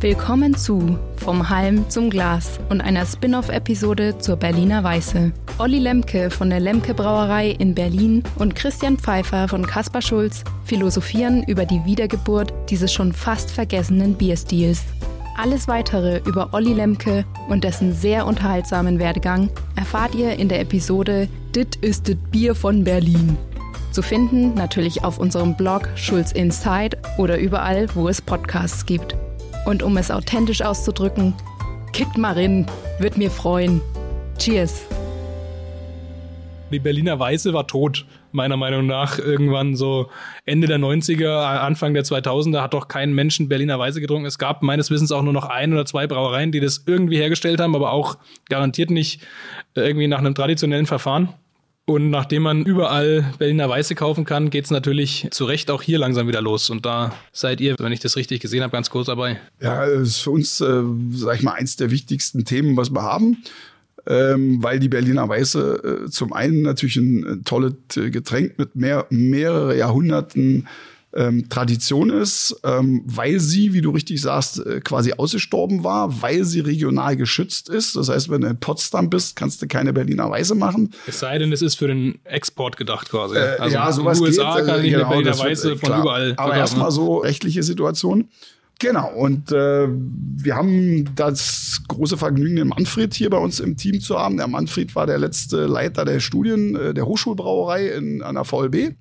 Willkommen zu Vom Halm zum Glas und einer Spin-off-Episode zur Berliner Weiße. Olli Lemke von der Lemke Brauerei in Berlin und Christian Pfeiffer von Kaspar Schulz philosophieren über die Wiedergeburt dieses schon fast vergessenen Bierstils. Alles weitere über Olli Lemke und dessen sehr unterhaltsamen Werdegang erfahrt ihr in der Episode Dit ist dit Bier von Berlin. Zu finden natürlich auf unserem Blog Schulz Inside oder überall, wo es Podcasts gibt. Und um es authentisch auszudrücken, kickt mal rein, wird mir freuen. Cheers! Die Berliner Weiße war tot, meiner Meinung nach. Irgendwann so Ende der 90er, Anfang der 2000er hat doch kein Menschen Berliner Weiße getrunken. Es gab meines Wissens auch nur noch ein oder zwei Brauereien, die das irgendwie hergestellt haben, aber auch garantiert nicht irgendwie nach einem traditionellen Verfahren. Und nachdem man überall Berliner Weiße kaufen kann, geht's natürlich zu Recht auch hier langsam wieder los. Und da seid ihr, wenn ich das richtig gesehen habe, ganz kurz dabei. Ja, ist für uns, äh, sag ich mal, eins der wichtigsten Themen, was wir haben. Ähm, weil die Berliner Weiße äh, zum einen natürlich ein, ein tolles Getränk mit mehr, mehrere Jahrhunderten ähm, Tradition ist, ähm, weil sie, wie du richtig sagst, äh, quasi ausgestorben war, weil sie regional geschützt ist. Das heißt, wenn du in Potsdam bist, kannst du keine Berliner Weiße machen. Es sei denn, es ist für den Export gedacht quasi. Äh, also ja, sowas in den USA geht, kann ich genau, eine Berliner wird, Weiße äh, von klar. überall. Aber erstmal so rechtliche Situation. Genau, und äh, wir haben das große Vergnügen, den Manfred hier bei uns im Team zu haben. Der Manfred war der letzte Leiter der Studien äh, der Hochschulbrauerei in, an der VLB,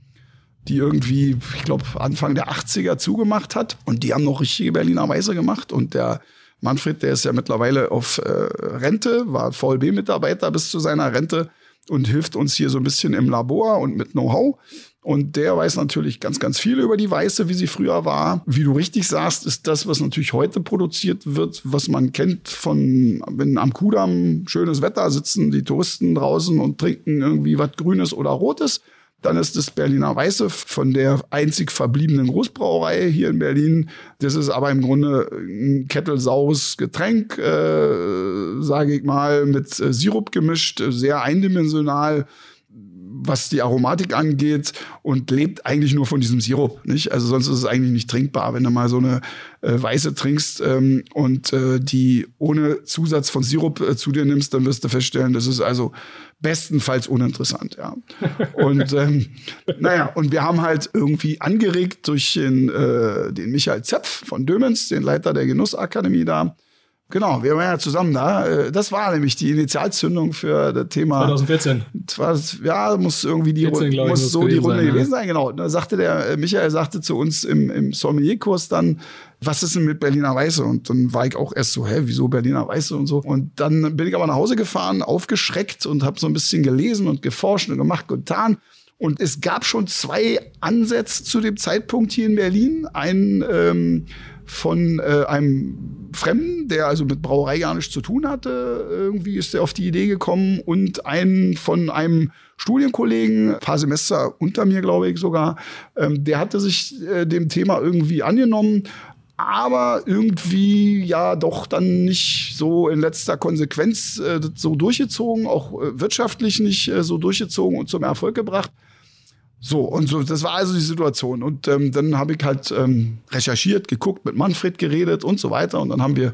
die irgendwie, ich glaube, Anfang der 80er zugemacht hat. Und die haben noch richtige Berliner Weiße gemacht. Und der Manfred, der ist ja mittlerweile auf äh, Rente, war VLB-Mitarbeiter bis zu seiner Rente und hilft uns hier so ein bisschen im Labor und mit Know-how. Und der weiß natürlich ganz, ganz viel über die Weiße, wie sie früher war. Wie du richtig sagst, ist das, was natürlich heute produziert wird, was man kennt von, wenn am Kudamm schönes Wetter sitzen, die Touristen draußen und trinken irgendwie was Grünes oder Rotes. Dann ist das Berliner Weiße von der einzig verbliebenen Großbrauerei hier in Berlin. Das ist aber im Grunde ein kettelsaures Getränk, äh, sage ich mal, mit äh, Sirup gemischt, sehr eindimensional was die Aromatik angeht und lebt eigentlich nur von diesem Sirup, nicht? Also sonst ist es eigentlich nicht trinkbar, wenn du mal so eine äh, Weiße trinkst ähm, und äh, die ohne Zusatz von Sirup äh, zu dir nimmst, dann wirst du feststellen, das ist also bestenfalls uninteressant, ja. Und ähm, naja, und wir haben halt irgendwie angeregt durch den, äh, den Michael Zepf von Dömens, den Leiter der Genussakademie da. Genau, wir waren ja zusammen da. Äh, Das war nämlich die Initialzündung für das Thema. 2014. Das war, ja, muss irgendwie die, 14, glaub ich, muss so die gewesen Runde sein, ja. gewesen sein, genau. Da sagte der äh, Michael sagte zu uns im, im Sommelierkurs dann, was ist denn mit Berliner Weiße? Und dann war ich auch erst so, hä, wieso Berliner Weiße und so. Und dann bin ich aber nach Hause gefahren, aufgeschreckt und habe so ein bisschen gelesen und geforscht und gemacht und getan. Und es gab schon zwei Ansätze zu dem Zeitpunkt hier in Berlin. Ein ähm, von äh, einem Fremden, der also mit Brauerei gar nichts zu tun hatte. Irgendwie ist er auf die Idee gekommen und einen von einem Studienkollegen, ein paar Semester unter mir, glaube ich sogar, ähm, der hatte sich äh, dem Thema irgendwie angenommen. Aber irgendwie ja doch dann nicht so in letzter Konsequenz äh, so durchgezogen, auch äh, wirtschaftlich nicht äh, so durchgezogen und zum Erfolg gebracht. So, und so, das war also die Situation. Und ähm, dann habe ich halt ähm, recherchiert, geguckt, mit Manfred geredet und so weiter. Und dann haben wir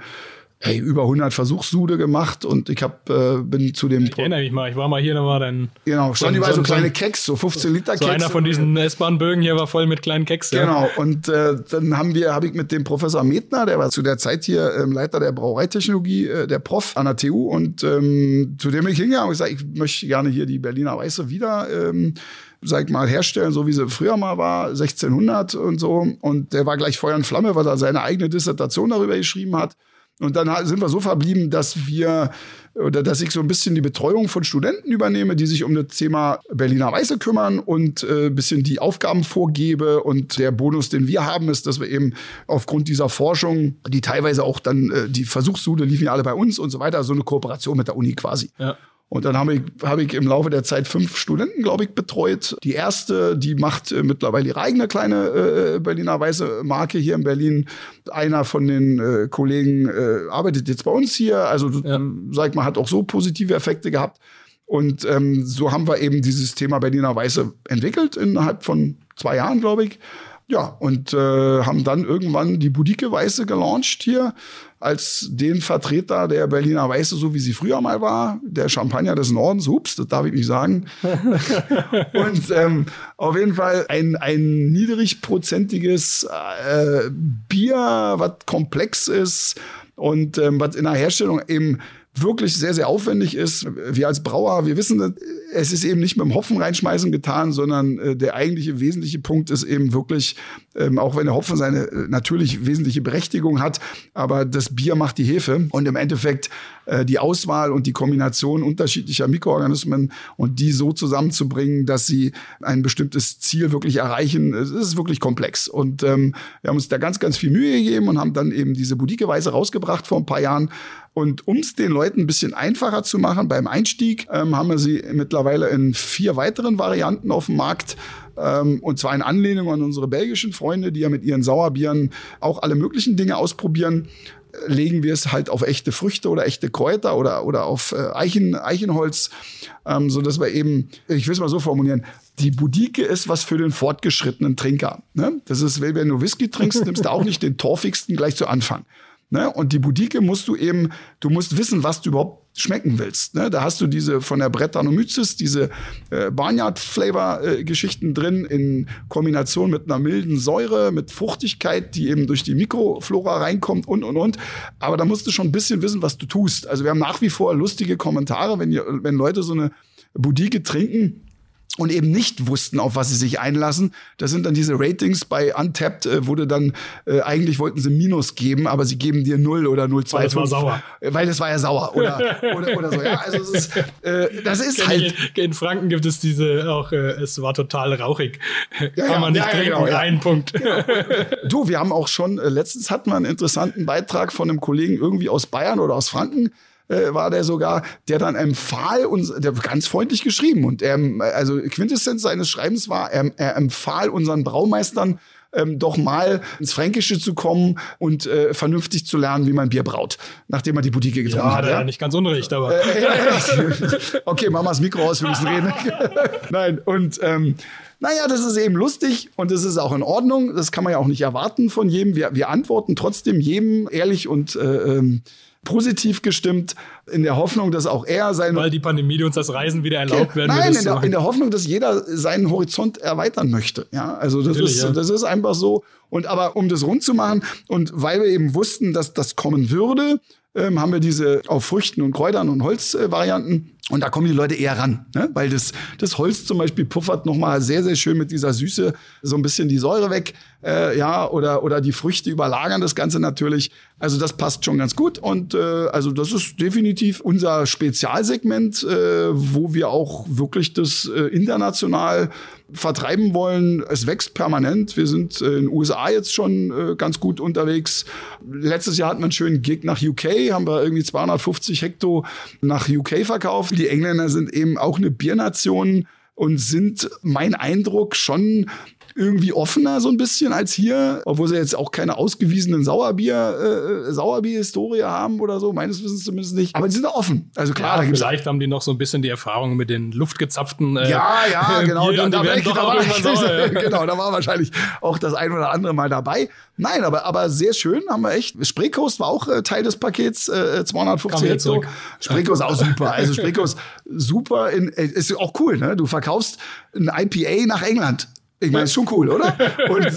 hey, über 100 Versuchssude gemacht und ich hab, äh, bin zu dem Ich erinnere mich mal, ich war mal hier, da war dann genau stand so- überall so, so- kleine Keks, so 15 Liter so Keks. einer von diesen S-Bahn-Bögen hier war voll mit kleinen Keks. Ja. Genau. Und äh, dann haben wir, habe ich mit dem Professor Metner, der war zu der Zeit hier ähm, Leiter der Brauereitechnologie, äh, der Prof an der TU, und ähm, zu dem bin ich hingegangen und gesagt, ich möchte gerne hier die Berliner Weiße wieder. Ähm, sag mal, herstellen, so wie sie früher mal war, 1600 und so. Und der war gleich Feuer und Flamme, weil er seine eigene Dissertation darüber geschrieben hat. Und dann sind wir so verblieben, dass wir oder dass ich so ein bisschen die Betreuung von Studenten übernehme, die sich um das Thema Berliner Weiße kümmern und äh, ein bisschen die Aufgaben vorgebe. Und der Bonus, den wir haben, ist, dass wir eben aufgrund dieser Forschung, die teilweise auch dann, äh, die Versuchssude liefen ja alle bei uns und so weiter, so eine Kooperation mit der Uni quasi. Ja. Und dann habe ich, habe ich im Laufe der Zeit fünf Studenten, glaube ich, betreut. Die erste, die macht äh, mittlerweile ihre eigene kleine äh, Berliner Weiße Marke hier in Berlin. Einer von den äh, Kollegen äh, arbeitet jetzt bei uns hier. Also, Ja. sag mal, hat auch so positive Effekte gehabt. Und ähm, so haben wir eben dieses Thema Berliner Weiße entwickelt innerhalb von zwei Jahren, glaube ich. Ja, und äh, haben dann irgendwann die Budike Weiße gelauncht hier als den Vertreter der Berliner Weiße, so wie sie früher mal war, der Champagner des Nordens. Ups, das darf ich nicht sagen. und ähm, auf jeden Fall ein, ein niedrigprozentiges äh, Bier, was komplex ist und ähm, was in der Herstellung eben wirklich sehr, sehr aufwendig ist. Wir als Brauer, wir wissen, es ist eben nicht mit dem Hopfen reinschmeißen getan, sondern äh, der eigentliche wesentliche Punkt ist eben wirklich, ähm, auch wenn der Hopfen seine äh, natürlich wesentliche Berechtigung hat, aber das Bier macht die Hefe und im Endeffekt äh, die Auswahl und die Kombination unterschiedlicher Mikroorganismen und die so zusammenzubringen, dass sie ein bestimmtes Ziel wirklich erreichen, ist wirklich komplex. Und ähm, wir haben uns da ganz, ganz viel Mühe gegeben und haben dann eben diese Boudique-Weise rausgebracht vor ein paar Jahren. Und um es den Leuten ein bisschen einfacher zu machen beim Einstieg, ähm, haben wir sie mittlerweile in vier weiteren Varianten auf dem Markt. Ähm, und zwar in Anlehnung an unsere belgischen Freunde, die ja mit ihren Sauerbieren auch alle möglichen Dinge ausprobieren legen wir es halt auf echte Früchte oder echte Kräuter oder, oder auf äh, Eichen, Eichenholz, ähm, so dass wir eben, ich will es mal so formulieren, die Budike ist was für den fortgeschrittenen Trinker. Ne? Das ist, wenn du Whisky trinkst, nimmst du auch nicht den torfigsten gleich zu Anfang. Ne? Und die Budike musst du eben, du musst wissen, was du überhaupt schmecken willst. Ne? Da hast du diese von der Brettanomyces, diese äh, Barnyard-Flavor-Geschichten drin in Kombination mit einer milden Säure, mit Fruchtigkeit, die eben durch die Mikroflora reinkommt und, und, und. Aber da musst du schon ein bisschen wissen, was du tust. Also wir haben nach wie vor lustige Kommentare, wenn, ihr, wenn Leute so eine Budike trinken und eben nicht wussten, auf was sie sich einlassen. Das sind dann diese Ratings bei Untapped, äh, wurde dann, äh, eigentlich wollten sie Minus geben, aber sie geben dir 0 oder 0,25. Weil das war sauer. Äh, weil das war ja sauer oder, oder, oder so. Ja, also es ist, äh, das ist halt. In Franken gibt es diese auch, äh, es war total rauchig. Ja, Kann man nicht ja, ja, trinken, genau, ja. ein Punkt. Du, wir haben auch schon, äh, letztens hatten wir einen interessanten Beitrag von einem Kollegen irgendwie aus Bayern oder aus Franken, äh, war der sogar, der dann empfahl uns, der ganz freundlich geschrieben und er, also Quintessenz seines Schreibens war, er, er empfahl unseren Braumeistern, ähm, doch mal ins Fränkische zu kommen und äh, vernünftig zu lernen, wie man Bier braut, nachdem er die Boutique getrunken Ja, hat. er ja nicht ganz unrecht, aber. Äh, okay, mach mal das Mikro aus, wir müssen reden. Nein, und ähm, naja, das ist eben lustig und das ist auch in Ordnung. Das kann man ja auch nicht erwarten von jedem. Wir, wir antworten trotzdem jedem ehrlich und äh, ähm, positiv gestimmt, in der Hoffnung, dass auch er seine Weil die Pandemie uns das Reisen wieder erlaubt werden Nein, in der, in der Hoffnung, dass jeder seinen Horizont erweitern möchte. Ja, also das Natürlich, ist, ja. das ist einfach so. Und aber um das rund zu machen und weil wir eben wussten, dass das kommen würde, ähm, haben wir diese auf Früchten und Kräutern und Holzvarianten. Und da kommen die Leute eher ran, ne? weil das, das Holz zum Beispiel puffert nochmal sehr, sehr schön mit dieser Süße so ein bisschen die Säure weg. Äh, ja, oder, oder die Früchte überlagern das Ganze natürlich. Also das passt schon ganz gut. Und äh, also das ist definitiv unser Spezialsegment, äh, wo wir auch wirklich das äh, international vertreiben wollen. Es wächst permanent. Wir sind äh, in den USA jetzt schon äh, ganz gut unterwegs. Letztes Jahr hatten wir einen schönen Gig nach UK, haben wir irgendwie 250 Hektar nach UK verkauft. Die Engländer sind eben auch eine Biernation und sind mein Eindruck schon irgendwie offener so ein bisschen als hier, obwohl sie jetzt auch keine ausgewiesenen Sauerbier, äh, Sauerbier-Historie haben oder so, meines Wissens zumindest nicht. Aber die sind da offen. Also klar, da Ja, gibt's vielleicht haben die noch so ein bisschen die Erfahrung mit den luftgezapften. Äh, ja, ja, genau. Bieren, da, da, da war, sauer. genau, da war wahrscheinlich auch das ein oder andere Mal dabei. Nein, aber, aber sehr schön, haben wir echt. Spreekost war auch äh, Teil des Pakets, äh, 250 Kam wieder Hektar. Spreekost auch super. Also Spreekost super. In, äh, ist auch cool, ne? Du verkaufst ein IPA nach England. Ich meine, ist schon cool, oder? Und äh,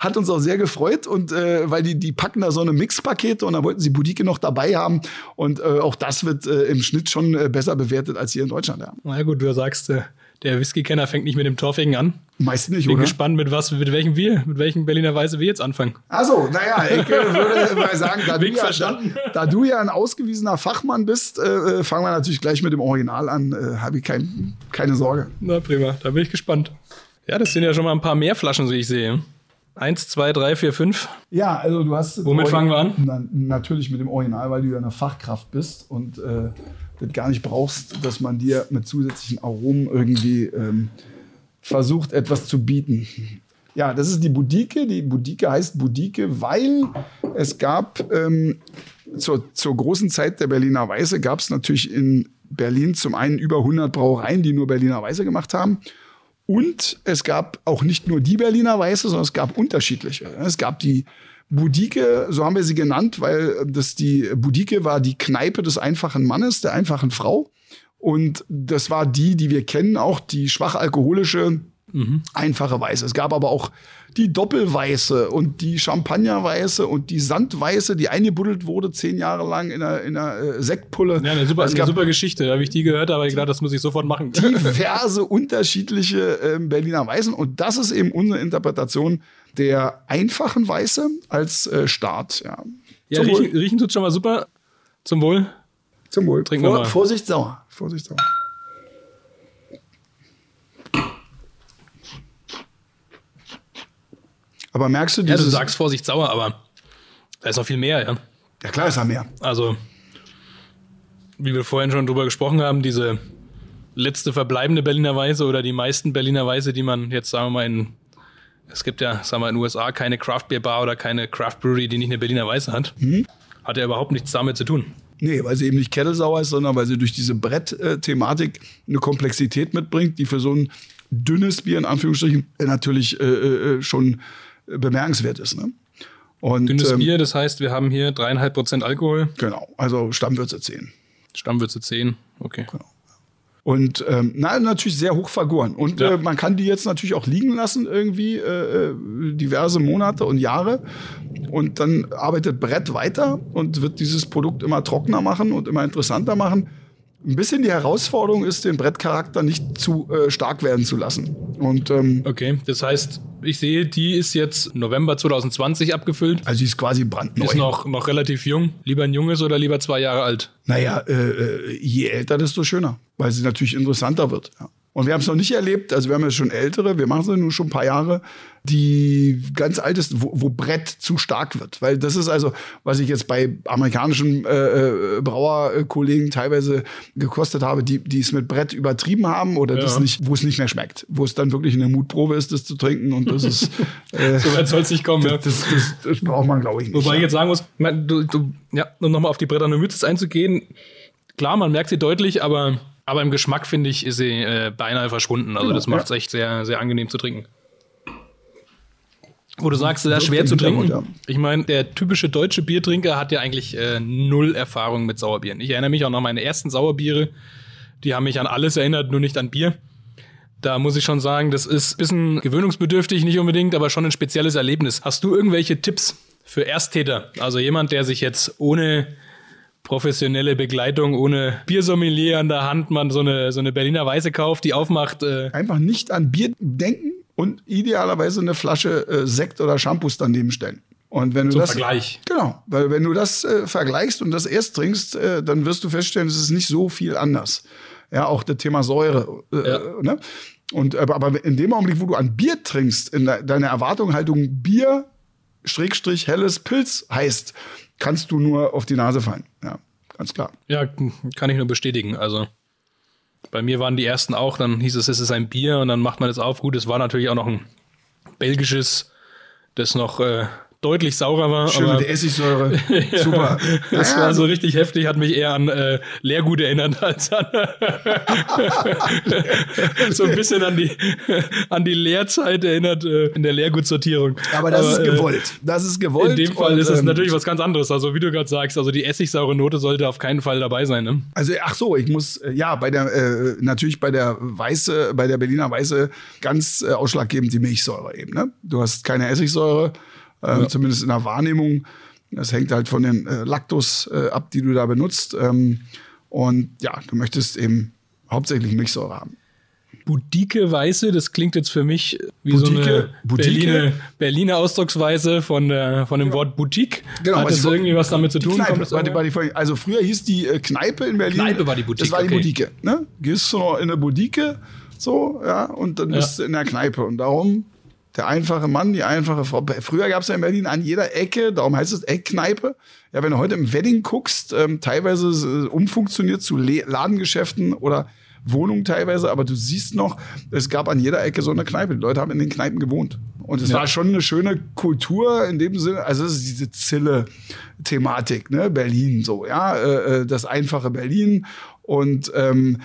hat uns auch sehr gefreut und äh, weil die die packen da so eine Mixpakete und da wollten sie Budike noch dabei haben und äh, auch das wird äh, im Schnitt schon äh, besser bewertet als hier in Deutschland. Ja. Na gut, du sagst, äh, der Whisky-Kenner fängt nicht mit dem Torfigen an. Meist nicht, Bin oder? gespannt, mit was, mit welchem wir, mit welchem Berliner Weise wir jetzt anfangen. Also, naja, ich äh, würde mal sagen, da du, ja, verstanden. da du ja ein ausgewiesener Fachmann bist, äh, äh, fangen wir natürlich gleich mit dem Original an. Äh, Habe ich kein, keine Sorge. Na prima, da bin ich gespannt. Ja, das sind ja schon mal ein paar mehr Flaschen, so ich sehe. Eins, zwei, drei, vier, fünf. Ja, also du hast. Womit fangen wir an? Na, natürlich mit dem Original, weil du ja eine Fachkraft bist und äh, das gar nicht brauchst, dass man dir mit zusätzlichen Aromen irgendwie ähm, versucht, etwas zu bieten. Ja, das ist die Budike. Die Budike heißt Budike, weil es gab ähm, zur, zur großen Zeit der Berliner Weiße gab es natürlich in Berlin zum einen über 100 Brauereien, die nur Berliner Weiße gemacht haben. Und es gab auch nicht nur die Berliner Weiße, sondern es gab unterschiedliche. Es gab die Budike, so haben wir sie genannt, weil das die Budike war die Kneipe des einfachen Mannes, der einfachen Frau. Und das war die, die wir kennen, auch die schwach alkoholische, mhm. einfache Weiße. Es gab aber auch die Doppelweiße und die Champagnerweiße und die Sandweiße, die eingebuddelt wurde zehn Jahre lang in einer, in einer äh, Sektpulle. Ja, eine super, eine super Geschichte. Da habe ich die gehört, aber ich dachte, das muss ich sofort machen. Diverse unterschiedliche äh, Berliner Weißen. Und das ist eben unsere Interpretation der einfachen Weiße als äh, Start. Ja, ja riechen, riechen tut schon mal super. Zum Wohl. Zum Wohl. Trinken Vor, wir mal. Vorsicht sauer. Vorsicht sauer. Aber merkst du dieses... Ja, du sagst Vorsicht sauer, aber da ist noch viel mehr, ja. Ja, klar ist da mehr. Also, wie wir vorhin schon drüber gesprochen haben, diese letzte verbleibende Berliner Weise oder die meisten Berliner Weise, die man jetzt, sagen wir mal, in es gibt ja, sagen wir in den USA keine Craft Beer Bar oder keine Craft Brewery, die nicht eine Berliner Weiße hat. Mhm. Hat ja überhaupt nichts damit zu tun. Nee, weil sie eben nicht kettelsauer ist, sondern weil sie durch diese Brett-Thematik eine Komplexität mitbringt, die für so ein dünnes Bier in Anführungsstrichen natürlich äh, äh, schon bemerkenswert ist. Ne? Und, Dünnes ähm, Bier, das heißt, wir haben hier dreieinhalb Prozent Alkohol. Genau, also Stammwürze 10. Stammwürze 10, okay. Genau. Und ähm, na, natürlich sehr hoch vergoren. Und ja. äh, man kann die jetzt natürlich auch liegen lassen, irgendwie äh, äh, diverse Monate und Jahre. Und dann arbeitet Brett weiter und wird dieses Produkt immer trockener machen und immer interessanter machen. Ein bisschen die Herausforderung ist, den Brettcharakter nicht zu äh, stark werden zu lassen. Und, ähm, okay, das heißt, ich sehe, die ist jetzt November 2020 abgefüllt. Also die ist quasi brandneu. Ist noch, noch relativ jung. Lieber ein junges oder lieber zwei Jahre alt? Naja, äh, äh, je älter, desto schöner, weil sie natürlich interessanter wird. Ja. Und wir haben es noch nicht erlebt, also wir haben ja schon ältere, wir machen es nur schon ein paar Jahre, die ganz alt ist, wo, wo Brett zu stark wird. Weil das ist also, was ich jetzt bei amerikanischen äh, äh, Brauerkollegen teilweise gekostet habe, die, die es mit Brett übertrieben haben oder ja. das nicht, wo es nicht mehr schmeckt. Wo es dann wirklich eine Mutprobe ist, das zu trinken und das ist. Äh, so weit soll es nicht kommen, das, ja. Das, das, das, braucht man, glaube ich, nicht. Wobei ich jetzt sagen muss, du, du, ja, um nochmal auf die Brettanomyces einzugehen, klar, man merkt sie deutlich, aber aber im Geschmack, finde ich, ist sie äh, beinahe verschwunden. Also, genau, das macht es ja. echt sehr, sehr angenehm zu trinken. Wo du sagst, sehr schwer zu trinken. Ja. Ich meine, der typische deutsche Biertrinker hat ja eigentlich äh, null Erfahrung mit Sauerbieren. Ich erinnere mich auch noch an meine ersten Sauerbiere. Die haben mich an alles erinnert, nur nicht an Bier. Da muss ich schon sagen, das ist ein bisschen gewöhnungsbedürftig, nicht unbedingt, aber schon ein spezielles Erlebnis. Hast du irgendwelche Tipps für Ersttäter? Also jemand, der sich jetzt ohne professionelle Begleitung ohne Biersommelier an der Hand man so eine, so eine Berliner Weiße kauft, die aufmacht. Äh Einfach nicht an Bier denken und idealerweise eine Flasche äh, Sekt oder Shampoos daneben stellen. Und wenn du Zum das Vergleich. Genau, weil wenn du das äh, vergleichst und das erst trinkst, äh, dann wirst du feststellen, es ist nicht so viel anders. Ja, auch das Thema Säure. Äh, ja. ne? Und aber, aber in dem Augenblick, wo du an Bier trinkst, in de deiner Erwartungshaltung Bier Schrägstrich helles Pilz heißt, kannst du nur auf die Nase fallen. Ja, ganz klar. Ja, kann ich nur bestätigen. Also bei mir waren die ersten auch, dann hieß es, es ist ein Bier und dann macht man es auf. Gut, es war natürlich auch noch ein belgisches, das noch äh, deutlich saurer war. Schön aber, mit Essigsäure. Super. Das ja, war so richtig heftig, hat mich eher an äh, Leergut erinnert als an so ein bisschen an die an die Lehrzeit erinnert äh, in der Leergutsortierung. Aber das aber, ist äh, gewollt. Das ist gewollt. In dem Fall und, ist es ähm, natürlich was ganz anderes. Also wie du gerade sagst, also die essigsaure Note sollte auf keinen Fall dabei sein. Ne? Also ach so, ich muss äh, ja bei der äh, natürlich bei der Weiße, bei der Berliner Weiße ganz äh, ausschlaggebend die Milchsäure eben. Ne? Du hast keine Essigsäure ja. zumindest in der Wahrnehmung. Das hängt halt von den äh, Laktos äh, ab, die du da benutzt. Ähm, und ja, du möchtest eben hauptsächlich Milchsäure haben. Budike Weiße, das klingt jetzt für mich wie Budike, so eine Berliner, Berliner Ausdrucksweise von, der, von dem genau. Wort Boutique. Genau, Hat das irgendwie was damit zu tun? Kneipe, war die, also früher hieß die äh, Kneipe in Berlin. Kneipe war die Boutique. Das war die okay. Boutique. Ne? Gehst du noch in eine Boutique, so, ja, und dann bist du in der Kneipe. Und darum der einfache Mann, die einfache Frau. Früher gab es ja in Berlin an jeder Ecke, darum heißt es Eckkneipe. Ja, wenn du heute im Wedding guckst, ähm, teilweise äh, umfunktioniert zu Le Ladengeschäften oder Wohnungen teilweise, aber du siehst noch, es gab an jeder Ecke so eine Kneipe. Die Leute haben in den Kneipen gewohnt. Und es ja. war schon eine schöne Kultur in dem Sinne, also es ist diese Zille-Thematik, ne, Berlin so, ja, äh, äh das einfache Berlin Und ähm,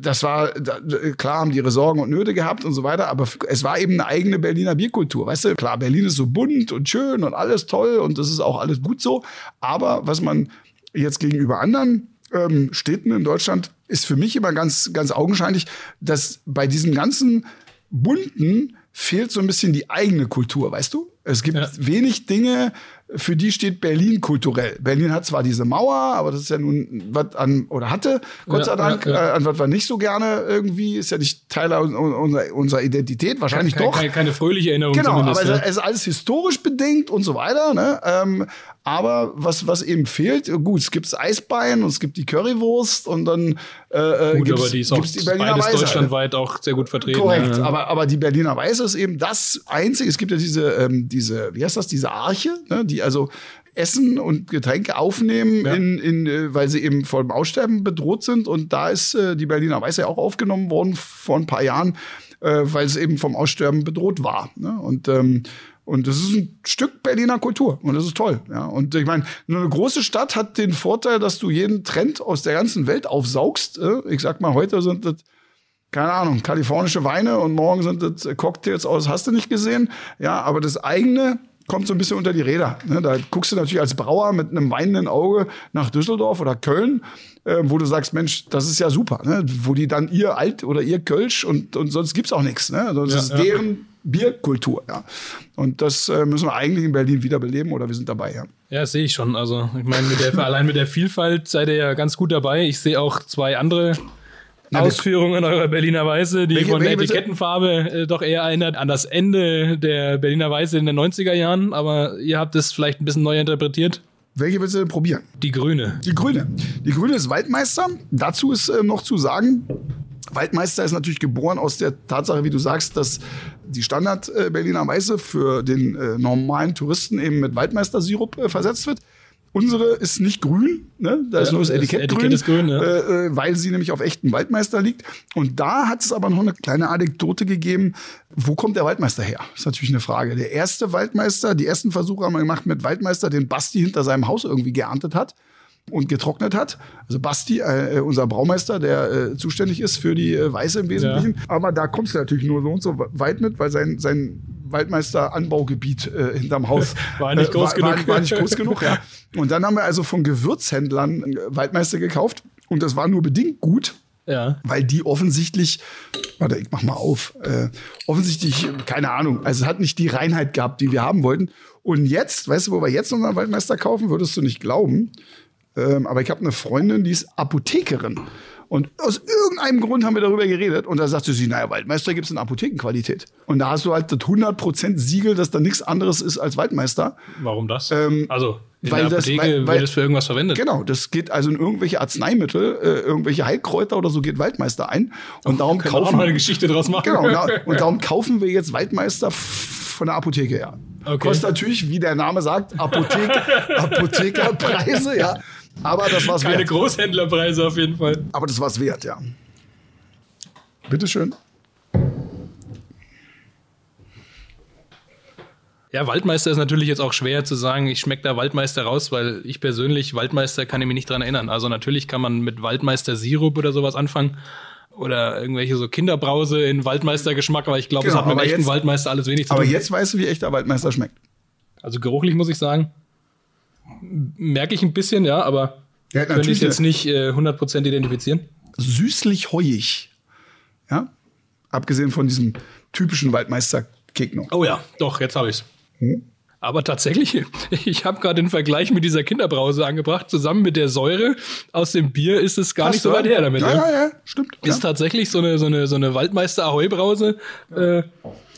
das war, da, klar haben die ihre Sorgen und Nöte gehabt und so weiter, aber es war eben eine eigene Berliner Bierkultur. Weißt du, klar, Berlin ist so bunt und schön und alles toll und das ist auch alles gut so. Aber was man jetzt gegenüber anderen ähm, Städten in Deutschland ist für mich immer ganz, ganz augenscheinlich, dass bei diesem ganzen bunten fehlt so ein bisschen die eigene Kultur, weißt du? Es gibt ja. wenig Dinge, für die steht Berlin kulturell. Berlin hat zwar diese Mauer, aber das ist ja nun was an, oder hatte, Gott ja, sei Dank, ja, äh, an was wir nicht so gerne irgendwie, ist ja nicht Teil unserer, unserer Identität, wahrscheinlich keine, doch. Keine, keine fröhliche Erinnerung. Genau, aber es, es, ist alles historisch bedingt und so weiter. Ne? Ähm, aber was, was eben fehlt, gut, es gibt Eisbein und es gibt die Currywurst und dann äh, äh gut, gibt's, aber die ist die Berliner Weiße. deutschlandweit auch sehr gut vertreten. Korrekt, ja. aber, aber die Berliner Weiße ist eben das Einzige. Es gibt ja diese, ähm, diese wie heißt das, diese Arche, ne, die also Essen und Getränke aufnehmen, ja. in, in, äh, weil sie eben vor dem Aussterben bedroht sind. Und da ist äh, die Berliner Weiße ja auch aufgenommen worden vor ein paar Jahren, äh, weil es eben vom Aussterben bedroht war. Ne? Und ähm, und das ist ein Stück Berliner Kultur und das ist toll. Ja. Und ich meine, eine große Stadt hat den Vorteil, dass du jeden Trend aus der ganzen Welt aufsaugst. Äh. Ich sag mal, heute sind das keine Ahnung, kalifornische Weine und morgen sind das Cocktails aus, hast du nicht gesehen? Ja, aber das eigene kommt so ein bisschen unter die Räder. Ne? Da guckst du natürlich als Brauer mit einem weinenden Auge nach Düsseldorf oder Köln, äh, wo du sagst, Mensch, das ist ja super. Ne? Wo die dann ihr Alt oder ihr Kölsch und, und sonst gibt's auch nichts. Ne? Das ja, ist ja. deren Bierkultur. Ja. Und das äh, müssen wir eigentlich in Berlin wiederbeleben oder wir sind dabei. Ja, ja sehe ich schon. Also ich meine, mit der, allein mit der Vielfalt seid ihr ja ganz gut dabei. Ich sehe auch zwei andere Ausführungen eurer Berliner Weiße, die welche, von der Etikettenfarbe äh, doch eher erinnert an das Ende der Berliner Weiße in den 90er Jahren, aber ihr habt es vielleicht ein bisschen neu interpretiert. Welche willst du denn probieren? Die grüne. Die grüne. Die grüne ist Waldmeister. Dazu ist äh, noch zu sagen, Waldmeister ist natürlich geboren aus der Tatsache, wie du sagst, dass die Standard äh, Berliner Weiße für den äh, normalen Touristen eben mit Waldmeister-Sirup äh, versetzt wird. Unsere ist nicht grün, ne? da ist nur das Etikett, das Etikett grün, ist grün ja. Äh, äh, weil sie nämlich auf echten Waldmeister liegt. Und da hat es aber noch eine kleine Anekdote gegeben. Wo kommt der Waldmeister her? Das ist natürlich eine Frage. Der erste Waldmeister, die ersten Versuche haben wir gemacht mit Waldmeister, den Basti hinter seinem Haus irgendwie geerntet hat und getrocknet hat. Also Basti, äh, unser Braumeister, der äh, zuständig ist für die äh, Weiße im Wesentlichen. Ja. Aber da kommst du natürlich nur so und so weit mit, weil sein, sein Waldmeister-Anbaugebiet äh, hinterm Haus war nicht groß äh, war, genug. War, war, nicht groß genug, ja. Und dann haben wir also von Gewürzhändlern äh, Waldmeister gekauft und das war nur bedingt gut. Ja. Weil die offensichtlich, warte, ich mach mal auf, äh, offensichtlich, keine Ahnung, also es hat nicht die Reinheit gehabt, die wir haben wollten. Und jetzt, weißt du, wo wir jetzt unseren Waldmeister kaufen, würdest du nicht glauben. Ähm, aber ich habe eine Freundin, die ist Apothekerin. Und aus irgendeinem Grund haben wir darüber geredet. Und da sagte sie, naja, Waldmeister gibt es in Apothekenqualität. Und da hast du halt das 100% Siegel, dass da nichts anderes ist als Waldmeister. Warum das? Ähm, also, in weil der Apotheke das, weil, weil, wird es für irgendwas verwendet. Genau, das geht also in irgendwelche Arzneimittel, äh, irgendwelche Heilkräuter oder so geht Waldmeister ein. Und oh, darum kaufen wir. auch eine Geschichte draus machen. Genau, da, und darum kaufen wir jetzt Waldmeister von der Apotheke her. Okay. Kostet natürlich, wie der Name sagt, Apothek Apothekerpreise, ja. Aber das war's Keine wert. Keine Großhändlerpreise auf jeden Fall. Aber das war's wert, ja. Bitteschön. Ja, Waldmeister ist natürlich jetzt auch schwer zu sagen, ich schmecke da Waldmeister raus, weil ich persönlich, Waldmeister kann ich mich nicht dran erinnern. Also natürlich kann man mit Waldmeister Sirup oder sowas anfangen. Oder irgendwelche so Kinderbrause in Waldmeister-Geschmack, aber ich glaube, genau, es hat mit dem echten jetzt, Waldmeister alles wenig zu tun. Aber jetzt weißt du, wie echter Waldmeister schmeckt. Also geruchlich muss ich sagen, merke ich ein bisschen, ja, aber ja, könnte ich jetzt nicht äh, 100% identifizieren. Süßlich heuig. Ja? Abgesehen von diesem typischen Waldmeister-Kick noch. Oh ja, doch, jetzt habe ich's. Hm? Aber tatsächlich, ich habe gerade den Vergleich mit dieser Kinderbrause angebracht. Zusammen mit der Säure aus dem Bier ist es gar Hast nicht so weit her damit. Ja, ja, ja, stimmt. Ist ja. tatsächlich so eine, so eine, so eine Waldmeister Ahoi-Brause. Äh,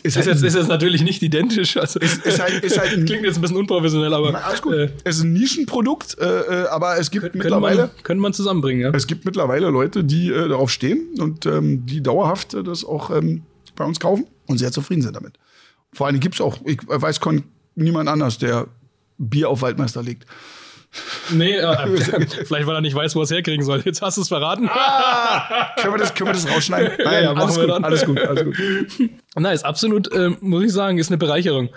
ist, ist, jetzt, ist jetzt natürlich nicht identisch. Also, ist, ist halt, ist halt klingt jetzt ein bisschen unprofessionell, aber. Alles gut. Äh, es ist ein Nischenprodukt, äh, äh aber es gibt können mittlerweile. Man, können man zusammenbringen, ja. Es gibt mittlerweile Leute, die äh, darauf stehen und ähm, die dauerhaft äh, das auch ähm, bei uns kaufen und sehr zufrieden sind damit. Vor allem gibt es auch, ich weiß kon niemand anders, der Bier auf Waldmeister legt. Nee, äh, vielleicht weil er nicht weiß, wo er es herkriegen soll. Jetzt hast du es verraten. Ah, können, wir das, können wir das rausschneiden? Nein, ja, alles, gut, alles gut, alles gut. Nein, ist absolut, äh, muss ich sagen, ist eine Bereicherung.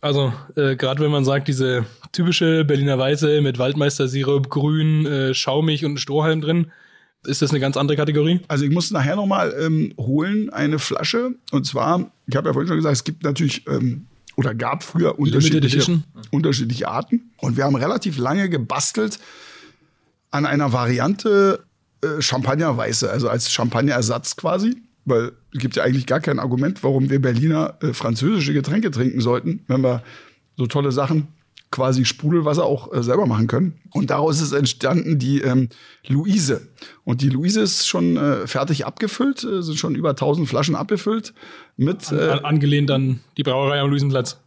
Also, äh, gerade wenn man sagt, diese typische Berliner Weiße mit Waldmeister-Sirup, grün, äh, schaumig und Strohhalm drin, ist das eine ganz andere Kategorie? Also ich muss nachher nochmal ähm, holen eine Flasche. Und zwar, ich habe ja vorhin schon gesagt, es gibt natürlich ähm, oder gab früher unterschiedliche, unterschiedliche Arten. Und wir haben relativ lange gebastelt an einer Variante äh, Champagnerweiße, also als Champagnerersatz quasi. Weil es gibt ja eigentlich gar kein Argument, warum wir Berliner äh, französische Getränke trinken sollten, wenn wir so tolle Sachen quasi Sprudelwasser auch äh, selber machen können. Und daraus ist entstanden die ähm, Luise. Und die Luise ist schon äh, fertig abgefüllt, äh, sind schon über 1000 Flaschen abgefüllt. Mit, äh, an, angelehnt an die Brauerei am Luisenplatz.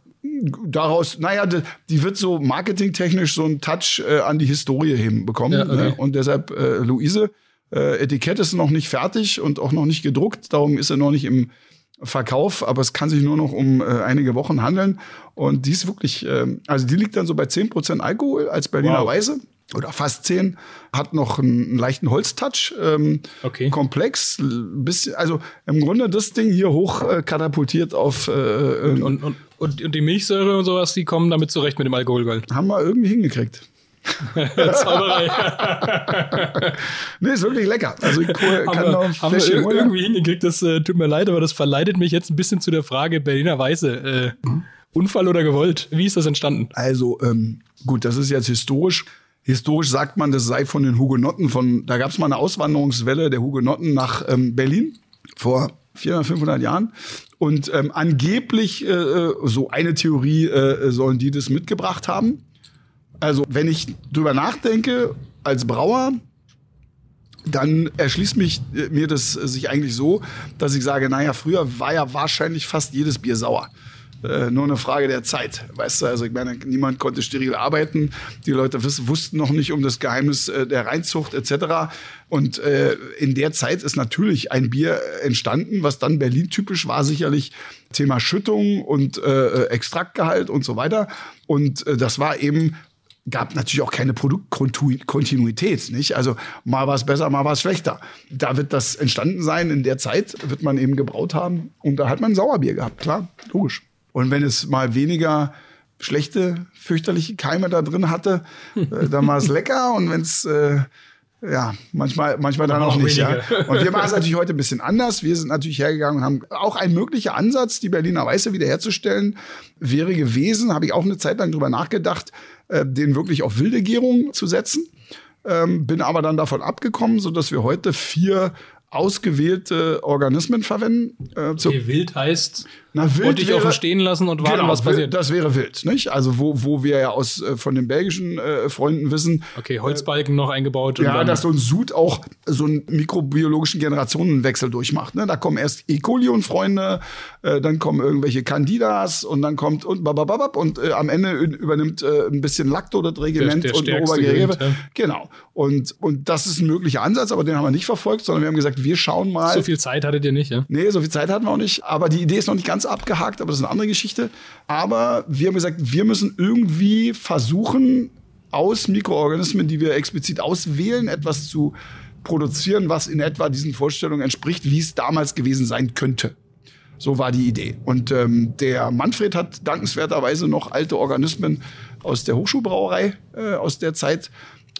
Daraus, naja, die, die wird so marketingtechnisch so einen Touch äh, an die Historie hinbekommen. Ja, okay. ne? Und deshalb äh, Luise. Äh, Etikett ist noch nicht fertig und auch noch nicht gedruckt, darum ist er noch nicht im Verkauf, aber es kann sich nur noch um äh, einige Wochen handeln. Und die ist wirklich, äh, also die liegt dann so bei 10% Alkohol als Berliner wow. Weise oder fast 10, hat noch einen, einen leichten Holztouch, ähm, okay. komplex, bisschen, also im Grunde das Ding hier hoch äh, katapultiert auf äh, und, und, und, und, die Milchsäure und sowas, die kommen damit zurecht mit dem Alkoholgold. Haben wir irgendwie hingekriegt. Zauberei. nee, ist wirklich lecker. Also ich kann haben noch haben wir irgendwie hingekriegt, das äh, tut mir leid, aber das verleitet mich jetzt ein bisschen zu der Frage Berliner Weiße. Äh, mhm. Unfall oder gewollt? Wie ist das entstanden? Also, ähm, gut, das ist jetzt historisch. Historisch sagt man, das sei von den Hugenotten, von, da gab es mal eine Auswanderungswelle der Hugenotten nach ähm, Berlin vor 400, 500 Jahren. Und ähm, angeblich, äh, äh, so eine Theorie, äh, sollen die das mitgebracht haben. Also, wenn ich drüber nachdenke, als Brauer, dann erschließt mich äh, mir das sich eigentlich so, dass ich sage, naja, früher war ja wahrscheinlich fast jedes Bier sauer. Äh, nur eine Frage der Zeit, weißt du? Also ich meine, niemand konnte steril arbeiten. Die Leute wussten noch nicht um das Geheimnis äh, der Reinzucht etc. Und äh, in der Zeit ist natürlich ein Bier entstanden, was dann Berlin typisch war, sicherlich Thema Schüttung und äh, Extraktgehalt und so weiter. Und äh, das war eben gab natürlich auch keine Produktkontinuität, nicht? Also mal war es besser, mal war es schlechter. Da wird das entstanden sein. In der Zeit wird man eben gebraut haben und da hat man Sauerbier gehabt, klar, logisch. Und wenn es mal weniger schlechte, fürchterliche Keime da drin hatte, äh, dann war es lecker und wenn es äh, ja, manchmal, manchmal dann auch, auch nicht. Ja. Und wir machen es natürlich heute ein bisschen anders. Wir sind natürlich hergegangen und haben auch ein möglicher Ansatz, die Berliner Weiße wiederherzustellen, wäre gewesen, habe ich auch eine Zeit lang drüber nachgedacht, äh, den wirklich auf wilde Gärung zu setzen. Ähm, bin aber dann davon abgekommen, so dass wir heute vier ausgewählte Organismen verwenden. Äh, okay, wild heißt na, wild und dich wäre, auch verstehen lassen und warten, genau, was passiert. Das wäre wild, nicht? Also wo, wo wir ja aus äh, von den belgischen äh, Freunden wissen. Okay, Holzbalken äh, noch eingebaut. Ja, dass so ein Sud auch so einen mikrobiologischen Generationenwechsel durchmacht. Ne? Da kommen erst E. coli und Freunde, äh, dann kommen irgendwelche Candidas und dann kommt und babababab und äh, am Ende übernimmt äh, ein bisschen Lacto das Regiment der, der und Obergerewe. Ja. Genau. Und, und das ist ein möglicher Ansatz, aber den haben wir nicht verfolgt, sondern wir haben gesagt, wir schauen mal. So viel Zeit hattet ihr nicht, ja? Nee, so viel Zeit hatten wir auch nicht. Aber die Idee ist noch nicht ganz ganz abgehakt, aber das ist eine andere Geschichte. Aber wir haben gesagt, wir müssen irgendwie versuchen, aus Mikroorganismen, die wir explizit auswählen, etwas zu produzieren, was in etwa diesen Vorstellungen entspricht, wie es damals gewesen sein könnte. So war die Idee. Und ähm, der Manfred hat dankenswerterweise noch alte Organismen aus der Hochschulbrauerei äh, aus der Zeit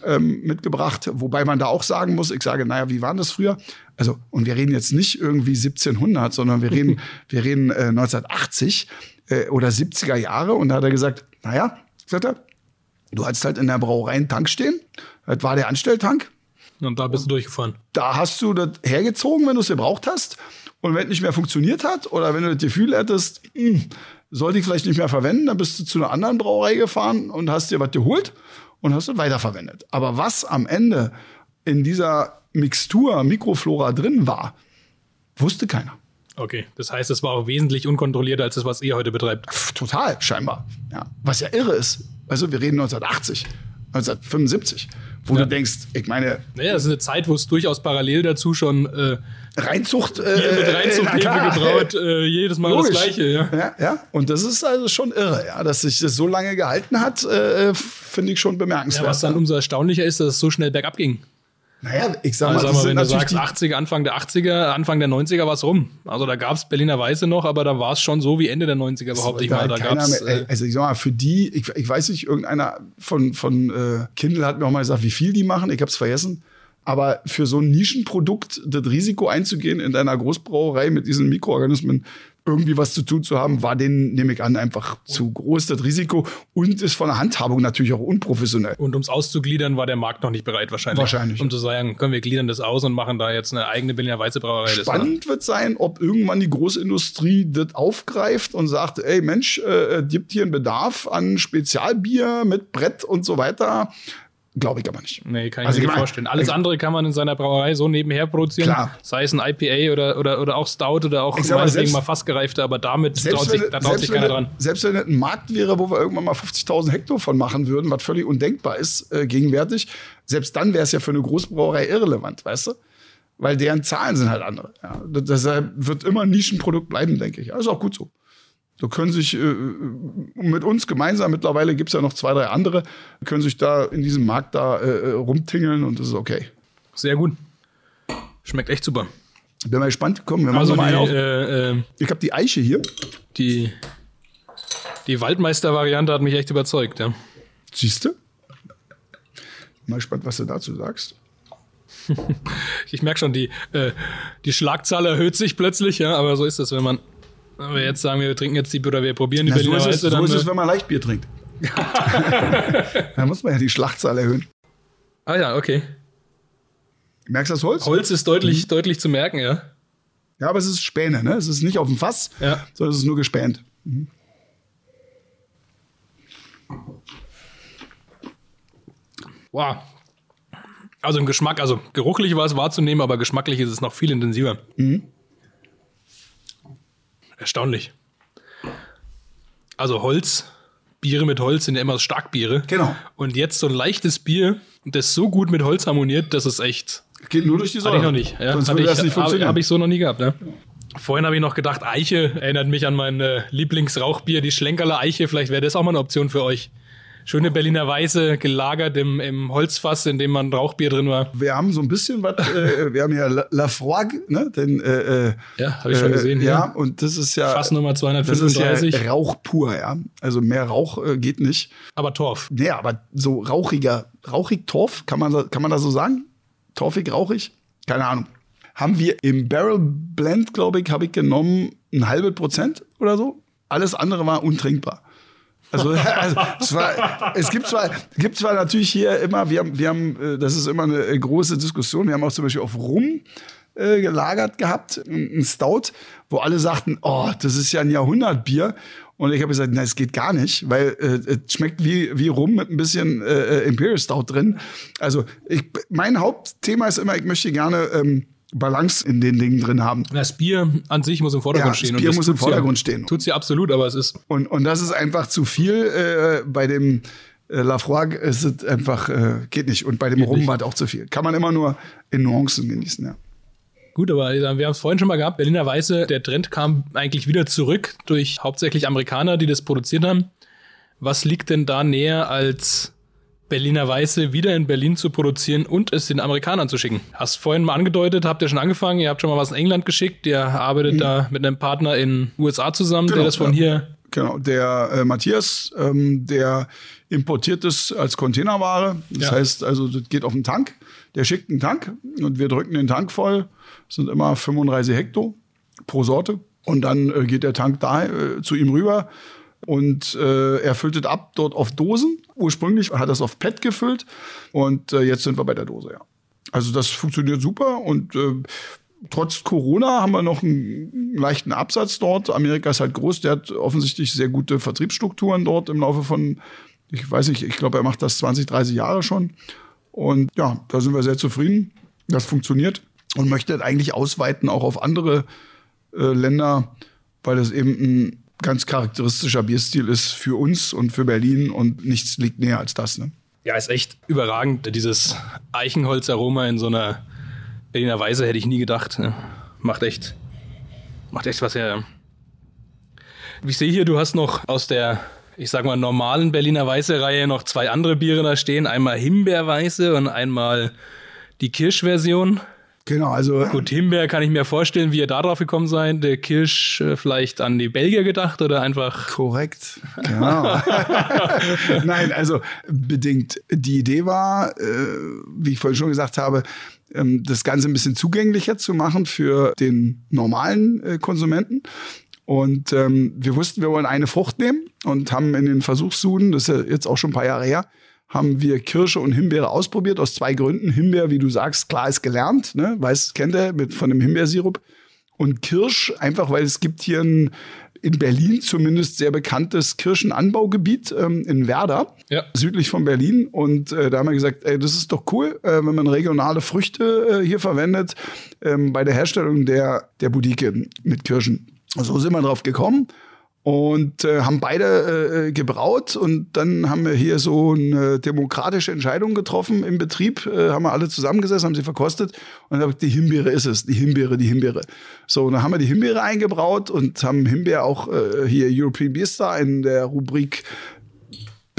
ähm, mitgebracht, wobei man da auch sagen muss, ich sage, naja, wie war das früher? Also, und wir reden jetzt nicht irgendwie 1700, sondern wir reden, wir reden äh, 1980 äh, oder 70er Jahre. Und da hat er gesagt, naja, sagt er, du hattest halt in der Brauerei einen Tank stehen. Das war der Anstelltank. Und da bist du durchgefahren. Da hast du das hergezogen, wenn du es gebraucht hast. Und wenn es nicht mehr funktioniert hat oder wenn du das Gefühl hättest, mh, hm, sollte ich vielleicht nicht mehr verwenden, dann bist du zu einer anderen Brauerei gefahren und hast dir was geholt und hast es weiterverwendet. Aber was am Ende in dieser Mixtur Mikroflora drin war, wusste keiner. Okay, das heißt, es war auch wesentlich unkontrollierter als das, was ihr heute betreibt. Total, scheinbar. Ja. Was ja irre ist. Also wir reden 1980, 1975, wo ja. du denkst, ich meine. Naja, das ist eine Zeit, wo es durchaus parallel dazu schon äh, Reinzucht, äh, mit Reinzuchthefe äh, gebraut, äh, jedes Mal Logisch. das Gleiche. Ja. ja, ja. Und das ist also schon irre, ja, dass sich das so lange gehalten hat, äh, finde ich schon bemerkenswert. Ja, was dann umso erstaunlicher ist, dass es so schnell bergab ging. Naja, ich sag also mal, also, wenn du sagst 80er, Anfang der 80er, Anfang der 90er war es rum. Also da gab es Berliner Weiße noch, aber da war es schon so wie Ende der 90er, behaupte ich mal. Da gab's, mehr, äh, also ich sag mal, für die, ich, ich weiß nicht, irgendeiner von, von äh, Kindle hat mir auch mal gesagt, wie viel die machen, ich hab's vergessen. Aber für so ein Nischenprodukt das Risiko einzugehen, in deiner Großbrauerei mit diesen Mikroorganismen irgendwie was zu tun zu haben, war denen, nehme ich an, einfach zu groß, das Risiko. Und ist von der Handhabung natürlich auch unprofessionell. Und ums auszugliedern, war der Markt noch nicht bereit wahrscheinlich. Wahrscheinlich. Um zu sagen, können wir gliedern das aus und machen da jetzt eine eigene Berliner Weiße Brauerei. Das war- Spannend wird sein, ob irgendwann die Großindustrie das aufgreift und sagt, ey Mensch, äh, gibt hier einen Bedarf an Spezialbier mit Brett und so weiter. Glaube ich aber nicht. Nee, kann ich Also mir ich nicht mein- vorstellen. Alles ich- andere kann man in seiner Brauerei so nebenher produzieren. Klar. Sei es ein IPA oder, oder, oder auch Stout oder auch mal, selbst- mal fast gereifte, aber damit traut sich, wenn, da traut sich wenn, keiner dran. selbst wenn es ein Markt wäre, wo wir irgendwann mal 50.000 Hektar von machen würden, was völlig undenkbar ist äh, gegenwärtig, selbst dann wäre es ja für eine Großbrauerei irrelevant, weißt du? Weil deren Zahlen sind halt andere. Ja. Deshalb wird immer ein Nischenprodukt bleiben, denke ich. Ja, ist auch gut so. So können sich äh, mit uns gemeinsam, mittlerweile gibt's ja noch zwei, drei andere, können sich da in diesem Markt da äh, äh, rumtingeln und das ist okay. Sehr gut. Schmeckt echt super. Bin mal gespannt. Komm, wir machen Also die, mal einen auf. äh, äh, Ich habe die Eiche hier. die, die Waldmeister-Variante hat mich echt überzeugt. Ja. Siehst du? Mal gespannt, was du dazu sagst. Ich merke schon, die, äh, die Schlagzahl erhöht sich plötzlich, ja, aber so ist das, wenn man wenn wir jetzt sagen, wir trinken jetzt die oder wir probieren die Na, so Berliner ist, es, Weiße, so ist es, wenn man Leichtbier trinkt. da muss man ja die Schlachtzahl erhöhen. Ah ja, okay. Merkst du das Holz? Holz ist deutlich, deutlich zu merken, ja. Ja, aber es ist Späne, ne? Es ist nicht auf dem Fass, Ja. sondern es ist nur gespänt. Wow. Also im Geschmack, also geruchlich war es wahrzunehmen, aber geschmacklich ist es noch viel intensiver. Erstaunlich. Also Holz, Biere mit Holz sind ja immer Starkbiere. Genau. Und jetzt so ein leichtes Bier, das so gut mit Holz harmoniert, das ist echt. Geht nur durch die Säure. Hatte ich noch nicht. Ja, Sonst würde ich, das nicht Habe funktionieren. hab ich so noch nie gehabt. Ne? Vorhin habe ich noch gedacht, Eiche erinnert mich an mein äh, Lieblingsrauchbier, die Schlenkerler Eiche. Vielleicht wäre das auch mal eine Option für euch. Schöne Berliner Weiße, gelagert im, im Holzfass, in dem man Rauchbier drin war. wir haben so ein bisschen was, äh, wir haben ja La- Lafroig, ne? Den, äh, äh, Ja, habe ich schon gesehen. Äh, ja, hier. und das ist ja. Fass Nummer das ist 235. ja Rauch pur, ja. Also mehr Rauch äh, geht nicht. aber Torf. Nee, aber so rauchiger, rauchig Torf, kann man, kann man das so sagen? Torfig, rauchig? Keine Ahnung. Haben wir im Barrel Blend, glaube ich, habe ich genommen ein halbes Prozent oder so. Alles andere war untrinkbar. Also, also es, war, es gibt zwar, gibt zwar natürlich hier immer, wir haben, wir haben, äh, das ist immer eine äh, große Diskussion. Wir haben auch zum Beispiel auf Rum äh, gelagert gehabt, ein Stout, wo alle sagten, oh, das ist ja ein Jahrhundertbier. Und ich habe gesagt, nein, es geht gar nicht, weil äh, es schmeckt wie, wie Rum mit ein bisschen äh, Imperial Stout drin. Also ich, mein Hauptthema ist immer, ich möchte gerne ähm, Balance in den Dingen drin haben. Das Bier an sich muss im Vordergrund Ja, stehen. das Bier und muss im Vordergrund ja, stehen. Tut sie absolut, aber es ist Und, und das ist einfach zu viel. Äh, bei dem äh, Lafroig ist es einfach, äh, geht nicht. Und bei dem Rum war es auch zu viel. Kann man immer nur in Nuancen genießen, ja. Gut, aber wir haben es vorhin schon mal gehabt. Berliner Weiße, der Trend kam eigentlich wieder zurück durch hauptsächlich Amerikaner, die das produziert haben. Was liegt denn da näher als Berliner Weiße wieder in Berlin zu produzieren und es den Amerikanern zu schicken? Hast vorhin mal angedeutet, habt ihr schon angefangen, ihr habt schon mal was in England geschickt, ihr arbeitet da mit einem Partner in USA zusammen, der Genau, das von ja. hier Genau, der äh, Matthias, ähm, der importiert es als Containerware. Das Ja. heißt, also das geht auf den Tank. Der schickt einen Tank und wir drücken den Tank voll. Das sind immer 35 Hektar pro Sorte. Und dann äh, geht der Tank da äh, zu ihm rüber und äh, er füllt es ab dort auf Dosen. Ursprünglich hat er es auf PET gefüllt und äh, jetzt sind wir bei der Dose, ja. Also das funktioniert super und äh, trotz Corona haben wir noch einen leichten Absatz dort. Amerika ist halt groß, der hat offensichtlich sehr gute Vertriebsstrukturen dort im Laufe von, ich weiß nicht, ich glaube, er macht das 20, 30 Jahre schon. Und ja, da sind wir sehr zufrieden. Das funktioniert und möchte eigentlich ausweiten auch auf andere äh, Länder, weil das eben ein ganz charakteristischer Bierstil ist für uns und für Berlin und nichts liegt näher als das. Ne? Ja, ist echt überragend. Dieses Eichenholzaroma in so einer Berliner Weise hätte ich nie gedacht. ne? Macht echt, macht echt was her. Ich sehe hier, du hast noch aus der, ich sag mal, normalen Berliner Weiße-Reihe noch zwei andere Biere da stehen. Einmal Himbeerweiße und einmal die Kirschversion. Genau, also. Gut, Himbeer kann ich mir vorstellen, wie ihr da drauf gekommen seid. Der Kirsch äh, vielleicht an die Belgier gedacht oder einfach. Korrekt, genau. Nein, also bedingt. Die Idee war, äh, wie ich vorhin schon gesagt habe, ähm, das Ganze ein bisschen zugänglicher zu machen für den normalen äh, Konsumenten. Und ähm, wir wussten, wir wollen eine Frucht nehmen und haben in den Versuchssuden, das ist ja jetzt auch schon ein paar Jahre her, haben wir Kirsche und Himbeere ausprobiert aus zwei Gründen. Himbeer, wie du sagst, klar ist gelernt, ne? weiß, kennt er mit von dem Himbeersirup. Und Kirsch, einfach weil es gibt hier ein in Berlin zumindest sehr bekanntes Kirschenanbaugebiet ähm, in Werder, Ja. südlich von Berlin. Und äh, da haben wir gesagt, ey, das ist doch cool, äh, wenn man regionale Früchte äh, hier verwendet ähm, bei der Herstellung der, der Budike mit Kirschen. So sind wir drauf gekommen und äh, haben beide äh, gebraut und dann haben wir hier so eine demokratische Entscheidung getroffen im Betrieb, äh, haben wir alle zusammengesessen, haben sie verkostet und dann hab ich, die Himbeere ist es, die Himbeere, die Himbeere. So, und dann haben wir die Himbeere eingebraut und haben Himbeer auch äh, hier European Beer Star in der Rubrik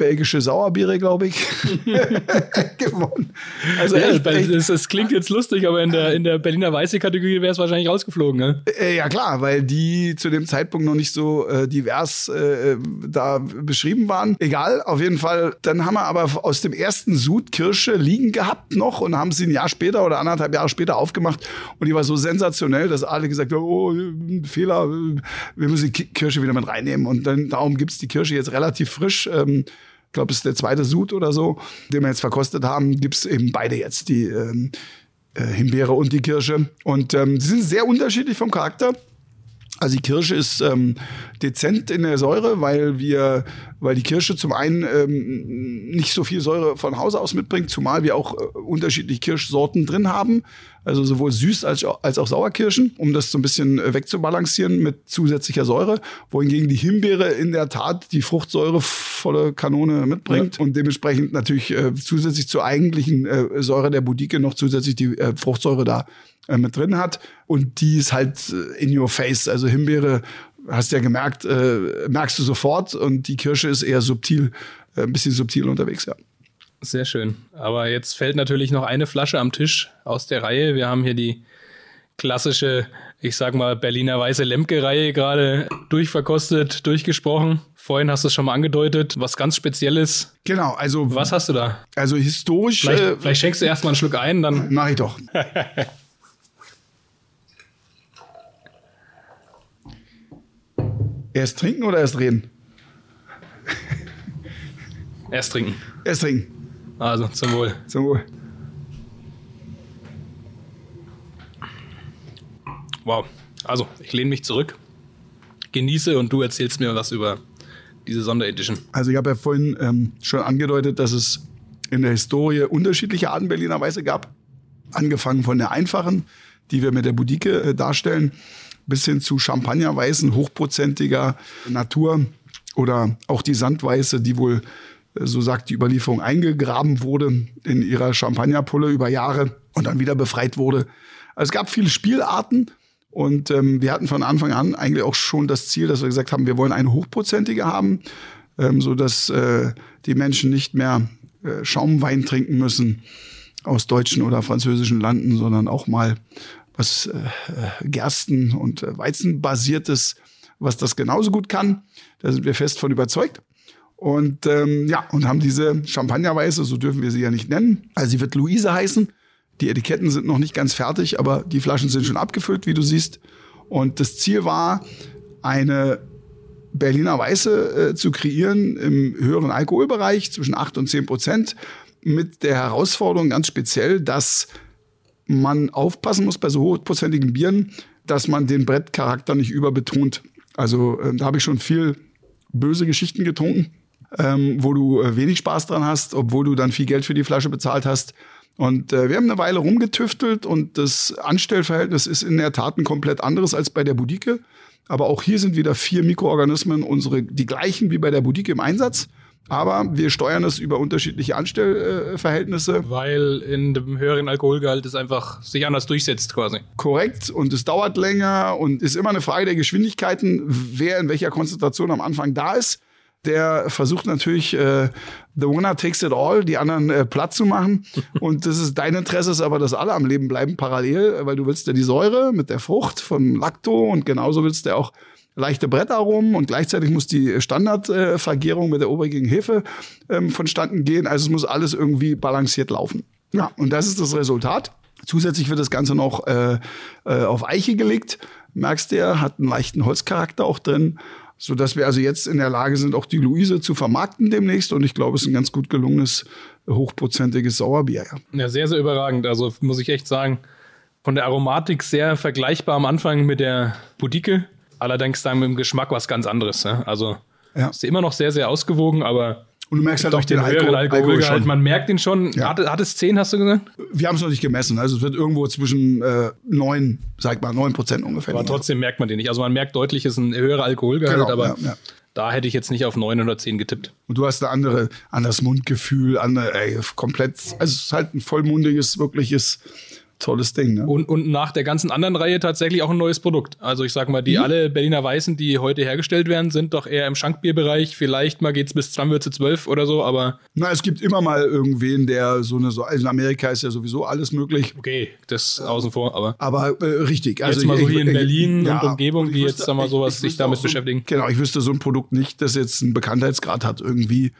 belgische Sauerbiere, glaube ich, gewonnen. Also Ja, echt, echt, das, das klingt jetzt lustig, aber in der, in der Berliner Weiße Kategorie wäre es wahrscheinlich rausgeflogen. Ne? Äh, ja klar, weil die zu dem Zeitpunkt noch nicht so äh, divers äh, da beschrieben waren. Egal, auf jeden Fall. Dann haben wir aber aus dem ersten Sud Kirsche liegen gehabt noch und haben sie ein Jahr später oder anderthalb Jahre später aufgemacht und die war so sensationell, dass alle gesagt haben, oh, Fehler, wir müssen die Ki- Kirsche wieder mit reinnehmen und dann darum gibt's die Kirsche jetzt relativ frisch. Ähm, ich glaube, es ist der zweite Sud oder so, den wir jetzt verkostet haben, gibt's eben beide jetzt, die ähm, äh, Himbeere und die Kirsche. Und ähm, sie sind sehr unterschiedlich vom Charakter. Also die Kirsche ist ähm, dezent in der Säure, weil wir, weil die Kirsche zum einen ähm, nicht so viel Säure von Hause aus mitbringt, zumal wir auch äh, unterschiedliche Kirschsorten drin haben, also sowohl süß als, auch- als auch Sauerkirschen, um das so ein bisschen äh, wegzubalancieren mit zusätzlicher Säure, wohingegen die Himbeere in der Tat die Fruchtsäure volle Kanone mitbringt und dementsprechend natürlich äh, zusätzlich zur eigentlichen äh, Säure der Budike noch zusätzlich die äh, Fruchtsäure da äh, mit drin hat. Und die ist halt äh, in your face. Also Himbeere, hast ja gemerkt, äh, merkst du sofort. Und die Kirsche ist eher subtil, äh, ein bisschen subtil unterwegs, ja. Sehr schön. Aber jetzt fällt natürlich noch eine Flasche am Tisch aus der Reihe. Wir haben hier die klassische, ich sag mal, Berliner Weiße Lemke-Reihe gerade durchverkostet, durchgesprochen. Vorhin hast du es schon mal angedeutet, was ganz Spezielles. Genau, also, Was hast du da? also historisch Vielleicht, äh, vielleicht schenkst du erstmal einen Schluck ein, dann. mache ich doch. erst trinken oder erst reden? Erst trinken. Erst trinken. Also zum Wohl. Zum Wohl. Wow. Also, ich lehne mich zurück, genieße und du erzählst mir was über diese Sonderedition. Also ich habe ja vorhin ähm, schon angedeutet, dass es in der Historie unterschiedliche Arten Berliner Weiße gab. Angefangen von der einfachen, die wir mit der Budike äh, darstellen, bis hin zu Champagnerweißen, hochprozentiger Natur oder auch die Sandweiße, die wohl, äh, so sagt die Überlieferung, eingegraben wurde in ihrer Champagnerpulle über Jahre und dann wieder befreit wurde. Also es gab viele Spielarten und ähm, wir hatten von Anfang an eigentlich auch schon das Ziel, dass wir gesagt haben, wir wollen eine hochprozentige haben, ähm, so dass äh, die Menschen nicht mehr äh, Schaumwein trinken müssen aus deutschen oder französischen Landen, sondern auch mal was äh, äh, Gersten- und äh, Weizenbasiertes, was das genauso gut kann. Da sind wir fest von überzeugt. Und ähm, ja, und haben diese Champagnerweiße, so dürfen wir sie ja nicht nennen. Also sie wird Luise heißen. Die Etiketten sind noch nicht ganz fertig, aber die Flaschen sind schon abgefüllt, wie du siehst. Und das Ziel war, eine Berliner Weiße äh, zu kreieren im höheren Alkoholbereich zwischen 8 und 10 Prozent mit der Herausforderung ganz speziell, dass man aufpassen muss bei so hochprozentigen Bieren, dass man den Brettcharakter nicht überbetont. Also äh, da habe ich schon viel böse Geschichten getrunken, ähm, wo du äh, wenig Spaß dran hast, obwohl du dann viel Geld für die Flasche bezahlt hast. Und äh, wir haben eine Weile rumgetüftelt und das Anstellverhältnis ist in der Tat ein komplett anderes als bei der Budike. Aber auch hier sind wieder vier Mikroorganismen, unsere, die gleichen wie bei der Budike im Einsatz. Aber wir steuern es über unterschiedliche Anstellverhältnisse. Weil in dem höheren Alkoholgehalt es einfach sich anders durchsetzt quasi. Korrekt. Und es dauert länger und ist immer eine Frage der Geschwindigkeiten, wer in welcher Konzentration am Anfang da ist. der versucht natürlich, äh, the winner takes it all, die anderen äh, platt zu machen. Und das ist dein Interesse, ist aber, dass alle am Leben bleiben parallel, weil du willst ja die Säure mit der Frucht von Lacto und genauso willst du auch leichte Brettaromen und gleichzeitig muss die Standardvergärung mit der obergigen Hefe ähm, vonstatten gehen. Also es muss alles irgendwie balanciert laufen. Ja, und das ist das Resultat. Zusätzlich wird das Ganze noch äh, äh, auf Eiche gelegt. Merkst du, ja, hat einen leichten Holzcharakter auch drin so dass wir also jetzt in der Lage sind, auch die Luise zu vermarkten demnächst. Und ich glaube, es ist ein ganz gut gelungenes, hochprozentiges Sauerbier. Ja. ja, sehr, sehr überragend. Also muss ich echt sagen, von der Aromatik sehr vergleichbar am Anfang mit der Budike. Allerdings dann mit dem Geschmack was ganz anderes. Ja? Also ja. ist immer noch sehr, sehr ausgewogen, aber und du merkst halt auch den, den Alkohol, Alkohol schon. Man merkt ihn schon. Ja. Hat, hat, es 10, hast du gesagt? Wir haben es noch nicht gemessen. Also es wird irgendwo zwischen äh, 9, sag mal, 9 Prozent ungefähr. Aber trotzdem merkt man den nicht. Also man merkt deutlich, es ist ein höherer Alkoholgehalt, genau, aber ja, ja. da hätte ich jetzt nicht auf 9 oder 10 getippt. Und du hast ein andere, anderes Mundgefühl, andere, ey, komplett, also es ist halt ein vollmundiges, wirkliches tolles Ding. Ne? Und, und nach der ganzen anderen Reihe tatsächlich auch ein neues Produkt. Also ich sag mal, die mhm. alle Berliner Weißen, die heute hergestellt werden, sind doch eher im Schankbierbereich. Vielleicht mal geht's bis Stammwürze 12 oder so, aber. Na, es gibt immer mal irgendwen, der so eine, so, also in Amerika ist ja sowieso alles möglich. Okay, das außen vor, aber. Aber äh, richtig. Also jetzt mal so hier in Berlin ja, und Umgebung, die wüsste, jetzt, sag mal, sowas sich damit so, beschäftigen. Genau, ich wüsste so ein Produkt nicht, das jetzt einen Bekanntheitsgrad hat irgendwie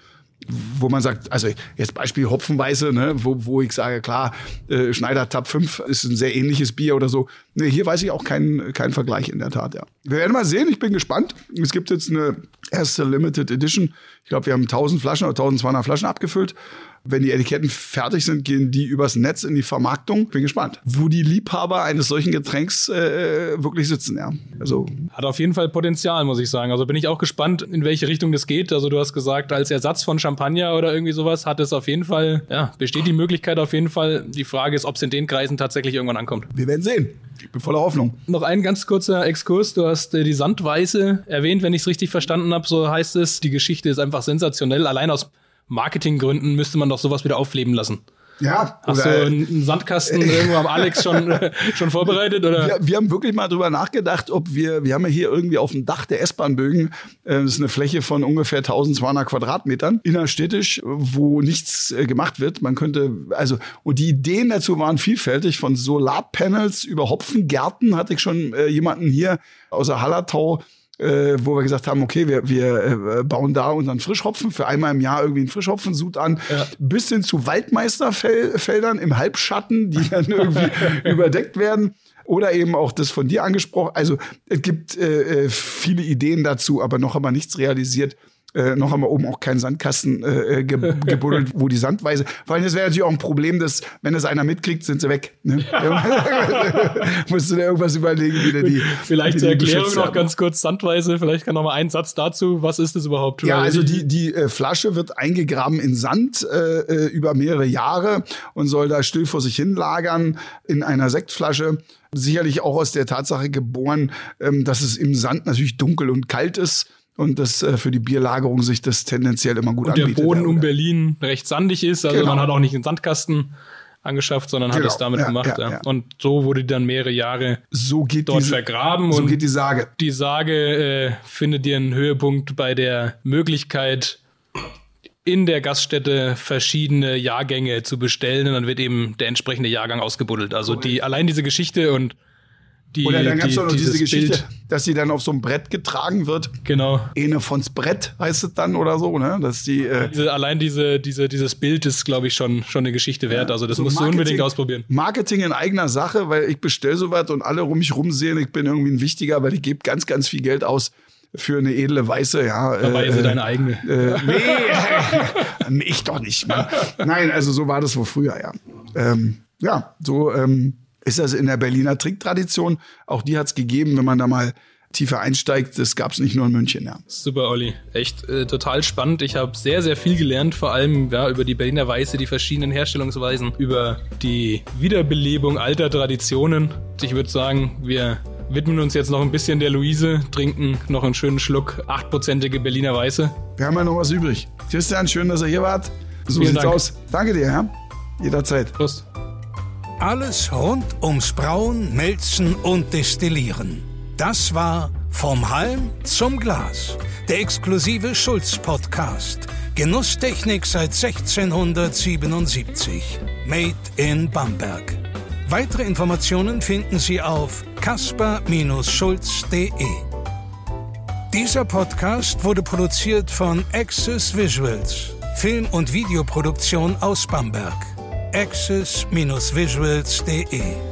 wo man sagt, also jetzt Beispiel Hopfenweiße, ne, wo, wo ich sage, klar, äh, Schneider Tab 5 ist ein sehr ähnliches Bier oder so. Ne, hier weiß ich auch keinen keinen Vergleich in der Tat, ja. Wir werden mal sehen, ich bin gespannt. Es gibt jetzt eine erste Limited Edition. Ich glaube, wir haben 1000 Flaschen oder 1200 Flaschen abgefüllt. Wenn die Etiketten fertig sind, gehen die übers Netz in die Vermarktung. Bin gespannt, wo die Liebhaber eines solchen Getränks äh, wirklich sitzen. Ja. Also hat auf jeden Fall Potenzial, muss ich sagen. Also bin ich auch gespannt, in welche Richtung das geht. Also du hast gesagt, als Ersatz von Champagner oder irgendwie sowas hat es auf jeden Fall, ja, besteht die Möglichkeit auf jeden Fall. Die Frage ist, ob es in den Kreisen tatsächlich irgendwann ankommt. Wir werden sehen. Ich bin voller Hoffnung. Noch ein ganz kurzer Exkurs. Du hast äh, die Sandweiße erwähnt, wenn ich es richtig verstanden habe. So heißt es. Die Geschichte ist einfach sensationell. Allein aus Marketinggründen müsste man doch sowas wieder aufleben lassen. Ja. Hast du einen Sandkasten irgendwo am Alex schon, schon vorbereitet? Oder? Wir, wir, haben wirklich mal drüber nachgedacht, ob wir, wir haben ja hier irgendwie auf dem Dach der S-Bahn-Bögen, äh, das ist eine Fläche von ungefähr 1200 Quadratmetern, innerstädtisch, wo nichts äh, gemacht wird. Man könnte, also, und die Ideen dazu waren vielfältig, von Solarpanels über Hopfengärten hatte ich schon äh, jemanden hier außer Hallertau, äh, wo wir gesagt haben, okay, wir, wir äh, bauen da unseren Frischhopfen für einmal im Jahr irgendwie einen Frischhopfensud an, ja. bis hin zu Waldmeisterfeldern im Halbschatten, die dann irgendwie überdeckt werden. Oder eben auch das von dir angesprochen. Also es gibt äh, äh viele Ideen dazu, aber noch aber nichts realisiert. Äh, noch wir oben auch keinen Sandkasten äh, äh ge gebuddelt, wo die Sandweise. Vor allem, das wäre natürlich auch ein Problem, dass, wenn es einer mitkriegt, sind sie weg. Ne? Musst du dir irgendwas überlegen, wie der die. Vielleicht zur Erklärung noch ganz kurz Sandweise, vielleicht kann noch mal ein Satz dazu. Was ist das überhaupt? Ja, also die, die äh, Flasche wird eingegraben in Sand äh, äh, über mehrere Jahre und soll da still vor sich hin lagern in einer Sektflasche sicherlich auch aus der Tatsache geboren, ähm, dass es im Sand natürlich dunkel und kalt ist und dass äh, für die Bierlagerung sich das tendenziell immer gut und anbietet. der Boden um Berlin recht sandig ist, also genau. man hat auch nicht einen Sandkasten angeschafft, sondern genau. hat es damit ja, gemacht. Ja, ja. Und so wurde die dann mehrere Jahre so geht dort diese, vergraben. So und geht die Sage. Die Sage äh, findet ihren Höhepunkt bei der Möglichkeit, in der Gaststätte verschiedene Jahrgänge zu bestellen und dann wird eben der entsprechende Jahrgang ausgebuddelt. Also die allein diese Geschichte und die, Oder dann gab es noch diese Geschichte, Bild. dass sie dann auf so einem Brett getragen wird. Genau. Ene vons Brett heißt es dann oder so, ne? Dass die, äh diese, allein diese, diese, dieses Bild ist, glaube ich, schon, schon eine Geschichte wert. Ja, also das so musst Marketing, du unbedingt ausprobieren. Marketing in eigener Sache, weil ich bestelle sowas und alle um mich rumsehen, ich bin irgendwie ein Wichtiger, weil ich gebe ganz, ganz viel Geld aus für eine edle Weiße, ja. Dabei ist sie deine eigene. Äh, nee, ich doch nicht. Mann. Nein, also so war das wohl früher, ja. Ähm, ja, so ähm, ist das in der Berliner Trinktradition. Auch die hat es gegeben, wenn man da mal tiefer einsteigt. Das gab es nicht nur in München, ja. Super, Olli. Echt äh, total spannend. Ich habe sehr, sehr viel gelernt, vor allem ja, über die Berliner Weiße, die verschiedenen Herstellungsweisen, über die Wiederbelebung alter Traditionen. Ich würde sagen, wir widmen uns jetzt noch ein bisschen der Luise, trinken noch einen schönen Schluck achtprozentige Berliner Weiße. Wir haben ja noch was übrig. Christian, schön, dass ihr hier wart. So Vielen sieht's Dank. aus. Danke dir, ja. Jederzeit. Prost. Alles rund ums Brauen, Melzen und Destillieren. Das war Vom Halm zum Glas. Der exklusive Schulz-Podcast. Genusstechnik seit 1677. Made in Bamberg. Weitere Informationen finden Sie auf kasper-schulz.de. Dieser Podcast wurde produziert von Access Visuals, Film- und Videoproduktion aus Bamberg. access-visuals.de